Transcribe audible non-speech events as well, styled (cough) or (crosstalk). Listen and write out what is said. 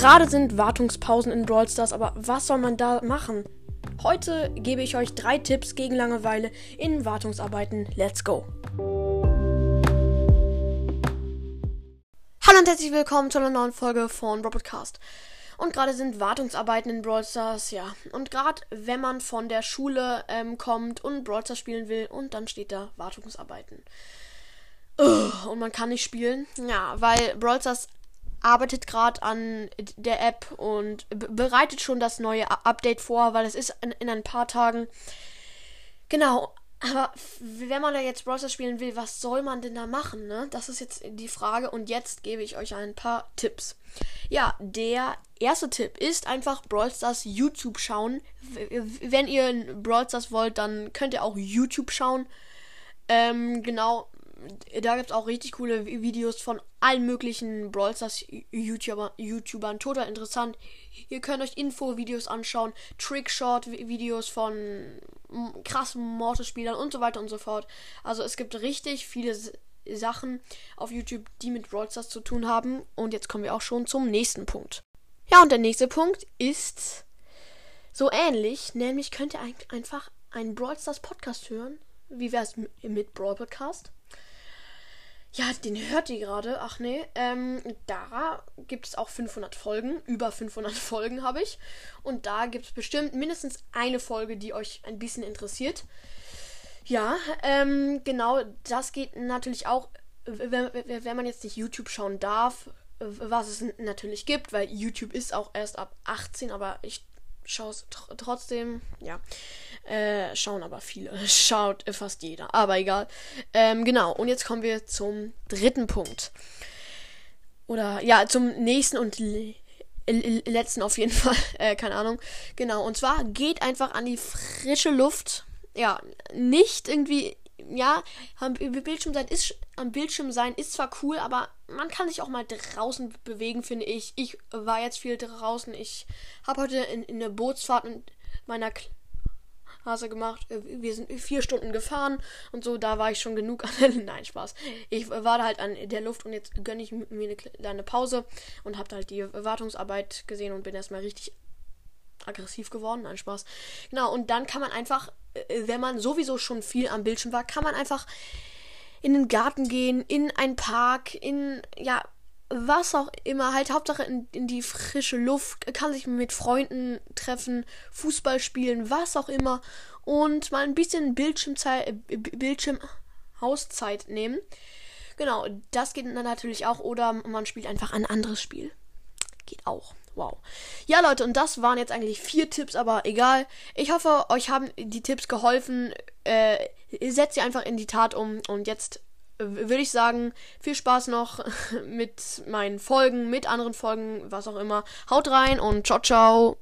Gerade sind Wartungspausen in Brawl Stars, aber was soll man da machen? Heute gebe ich euch drei Tipps gegen Langeweile in Wartungsarbeiten. Let's go! Hallo und herzlich willkommen zu einer neuen Folge von Robotcast. Und gerade sind Wartungsarbeiten in Brawl Stars, ja. Und gerade wenn man von der Schule ähm, kommt und Brawl Stars spielen will und dann steht da Wartungsarbeiten. und man kann nicht spielen. Ja, weil Brawl Stars arbeitet gerade an der App und bereitet schon das neue Update vor, weil es ist in, in ein paar Tagen. Genau, aber wenn man da jetzt Browser spielen will, was soll man denn da machen, ne? Das ist jetzt die Frage und jetzt gebe ich euch ein paar Tipps. Ja, der erste Tipp ist einfach Brawl Stars YouTube schauen. Wenn ihr Brawl Stars wollt, dann könnt ihr auch YouTube schauen. Ähm, genau, da gibt es auch richtig coole Videos von allen möglichen Brawl Stars YouTuber, YouTubern. Total interessant. Ihr könnt euch Info-Videos anschauen, Trickshot-Videos von krassen Mortis-Spielern und so weiter und so fort. Also es gibt richtig viele Sachen auf YouTube, die mit Brawl Stars zu tun haben. Und jetzt kommen wir auch schon zum nächsten Punkt. Ja, und der nächste Punkt ist so ähnlich, nämlich könnt ihr einfach einen Brawl Stars Podcast hören. Wie wäre es mit Brawl Podcast? Ja, den hört ihr gerade. Ach nee. Ähm, da gibt es auch 500 Folgen. Über 500 (laughs) Folgen habe ich. Und da gibt es bestimmt mindestens eine Folge, die euch ein bisschen interessiert. Ja, ähm, genau. Das geht natürlich auch, wenn, wenn man jetzt nicht YouTube schauen darf, was es natürlich gibt, weil YouTube ist auch erst ab 18, aber ich schaue es tr trotzdem. Ja. Äh, schauen aber viele. (laughs) Schaut fast jeder. Aber egal. Ähm, genau. Und jetzt kommen wir zum dritten Punkt. Oder ja, zum nächsten und letzten auf jeden (laughs) Fall. Äh, keine Ahnung. Genau. Und zwar geht einfach an die frische Luft. Ja, nicht irgendwie. Ja, am Bildschirm sein ist am Bildschirm sein ist zwar cool, aber man kann sich auch mal draußen bewegen, finde ich. Ich war jetzt viel draußen. Ich habe heute in, in der Bootsfahrt mit meiner Hase gemacht. Äh, wir sind vier Stunden gefahren und so, da war ich schon genug an. Nein, Spaß. Ich war da halt an der Luft und jetzt gönne ich mir eine kleine Pause und habe halt die Wartungsarbeit gesehen und bin erstmal richtig aggressiv geworden. Nein, Spaß. Genau, und dann kann man einfach, äh, wenn man sowieso schon viel am Bildschirm war, kann man einfach in den Garten gehen, in einen Park, in, ja, was auch immer, halt Hauptsache in, in die frische Luft, kann sich mit Freunden treffen, Fußball spielen, was auch immer und mal ein bisschen Bildschirmzeit, äh, Bildschirmhauszeit nehmen. Genau, das geht dann natürlich auch oder man spielt einfach ein anderes Spiel. Geht auch. Wow. Ja, Leute, und das waren jetzt eigentlich vier Tipps, aber egal. Ich hoffe, euch haben die Tipps geholfen. Äh, setzt sie einfach in die Tat um und jetzt würde ich sagen, viel Spaß noch (laughs) mit meinen Folgen, mit anderen Folgen, was auch immer. Haut rein und ciao, ciao.